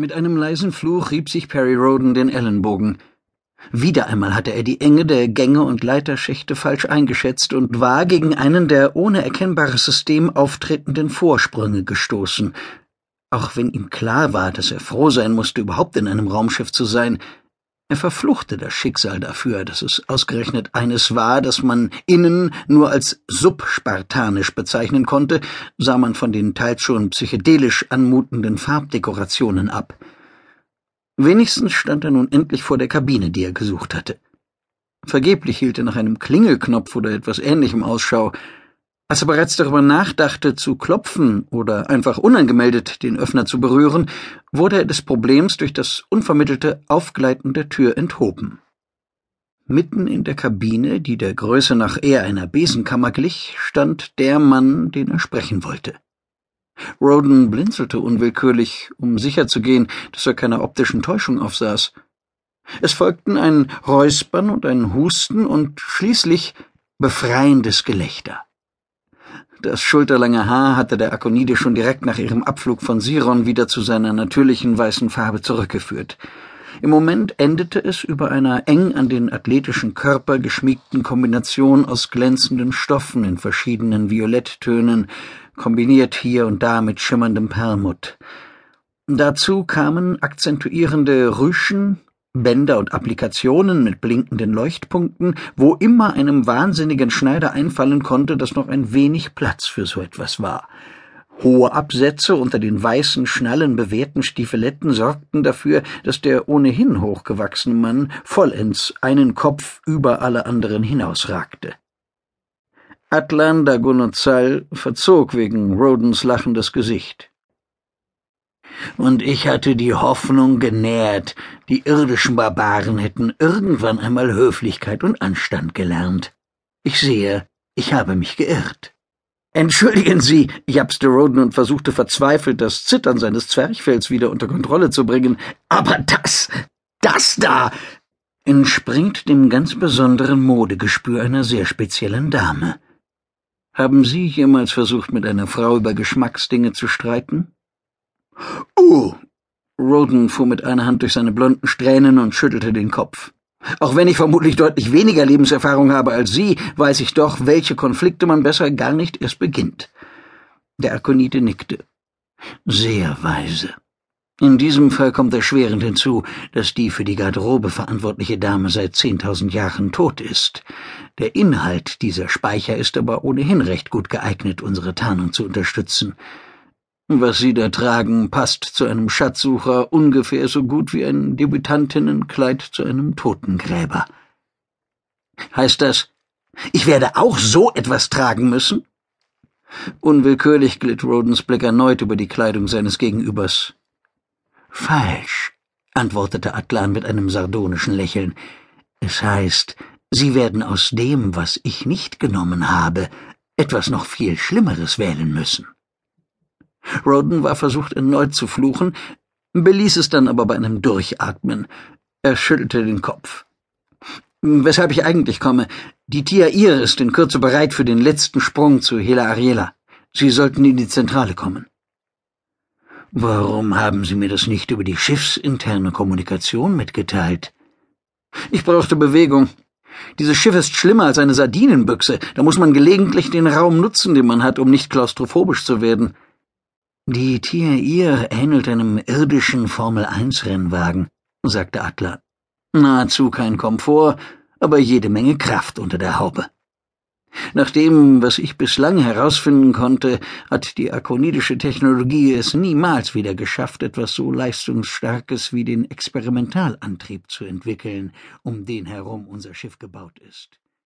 Mit einem leisen Fluch rieb sich Perry Roden den Ellenbogen. Wieder einmal hatte er die Enge der Gänge und Leiterschächte falsch eingeschätzt und war gegen einen der ohne erkennbares System auftretenden Vorsprünge gestoßen. Auch wenn ihm klar war, dass er froh sein musste, überhaupt in einem Raumschiff zu sein, er verfluchte das Schicksal dafür, dass es ausgerechnet eines war, das man innen nur als subspartanisch bezeichnen konnte, sah man von den teils schon psychedelisch anmutenden Farbdekorationen ab. Wenigstens stand er nun endlich vor der Kabine, die er gesucht hatte. Vergeblich hielt er nach einem Klingelknopf oder etwas ähnlichem Ausschau, als er bereits darüber nachdachte, zu klopfen oder einfach unangemeldet den Öffner zu berühren, wurde er des Problems durch das unvermittelte Aufgleiten der Tür enthoben. Mitten in der Kabine, die der Größe nach eher einer Besenkammer glich, stand der Mann, den er sprechen wollte. Roden blinzelte unwillkürlich, um sicherzugehen, dass er keiner optischen Täuschung aufsaß. Es folgten ein Räuspern und ein Husten und schließlich befreiendes Gelächter. Das schulterlange Haar hatte der Akonide schon direkt nach ihrem Abflug von Siron wieder zu seiner natürlichen weißen Farbe zurückgeführt. Im Moment endete es über einer eng an den athletischen Körper geschmiegten Kombination aus glänzenden Stoffen in verschiedenen Violetttönen, kombiniert hier und da mit schimmerndem Perlmutt. Dazu kamen akzentuierende Rüschen, Bänder und Applikationen mit blinkenden Leuchtpunkten, wo immer einem wahnsinnigen Schneider einfallen konnte, dass noch ein wenig Platz für so etwas war. Hohe Absätze unter den weißen, schnallenbewehrten Stiefeletten sorgten dafür, dass der ohnehin hochgewachsene Mann vollends einen Kopf über alle anderen hinausragte. Atlan Dagonozal verzog wegen Rodens lachendes Gesicht und ich hatte die Hoffnung genährt, die irdischen Barbaren hätten irgendwann einmal Höflichkeit und Anstand gelernt. Ich sehe, ich habe mich geirrt. Entschuldigen Sie, japste Roden und versuchte verzweifelt, das Zittern seines Zwerchfells wieder unter Kontrolle zu bringen. Aber das, das da, entspringt dem ganz besonderen Modegespür einer sehr speziellen Dame. Haben Sie jemals versucht, mit einer Frau über Geschmacksdinge zu streiten? Uh! Roden fuhr mit einer Hand durch seine blonden Strähnen und schüttelte den Kopf. Auch wenn ich vermutlich deutlich weniger Lebenserfahrung habe als Sie, weiß ich doch, welche Konflikte man besser gar nicht erst beginnt. Der Akonite nickte. Sehr weise. In diesem Fall kommt erschwerend hinzu, dass die für die Garderobe verantwortliche Dame seit zehntausend Jahren tot ist. Der Inhalt dieser Speicher ist aber ohnehin recht gut geeignet, unsere Tarnung zu unterstützen. Was Sie da tragen, passt zu einem Schatzsucher ungefähr so gut wie ein Debütantinnenkleid zu einem Totengräber. Heißt das, ich werde auch so etwas tragen müssen? Unwillkürlich glitt Rodens Blick erneut über die Kleidung seines Gegenübers. Falsch, antwortete Atlan mit einem sardonischen Lächeln. Es heißt, Sie werden aus dem, was ich nicht genommen habe, etwas noch viel Schlimmeres wählen müssen. Roden war versucht, erneut zu fluchen, beließ es dann aber bei einem Durchatmen. Er schüttelte den Kopf. Weshalb ich eigentlich komme. Die Tiair ist in Kürze bereit für den letzten Sprung zu Hela Ariela. Sie sollten in die Zentrale kommen. Warum haben Sie mir das nicht über die schiffsinterne Kommunikation mitgeteilt? Ich brauchte Bewegung. Dieses Schiff ist schlimmer als eine Sardinenbüchse. Da muss man gelegentlich den Raum nutzen, den man hat, um nicht klaustrophobisch zu werden. Die Tier ähnelt einem irdischen Formel-1-Rennwagen, sagte Adler. Nahezu kein Komfort, aber jede Menge Kraft unter der Haube. Nach dem, was ich bislang herausfinden konnte, hat die akonidische Technologie es niemals wieder geschafft, etwas so leistungsstarkes wie den Experimentalantrieb zu entwickeln, um den herum unser Schiff gebaut ist.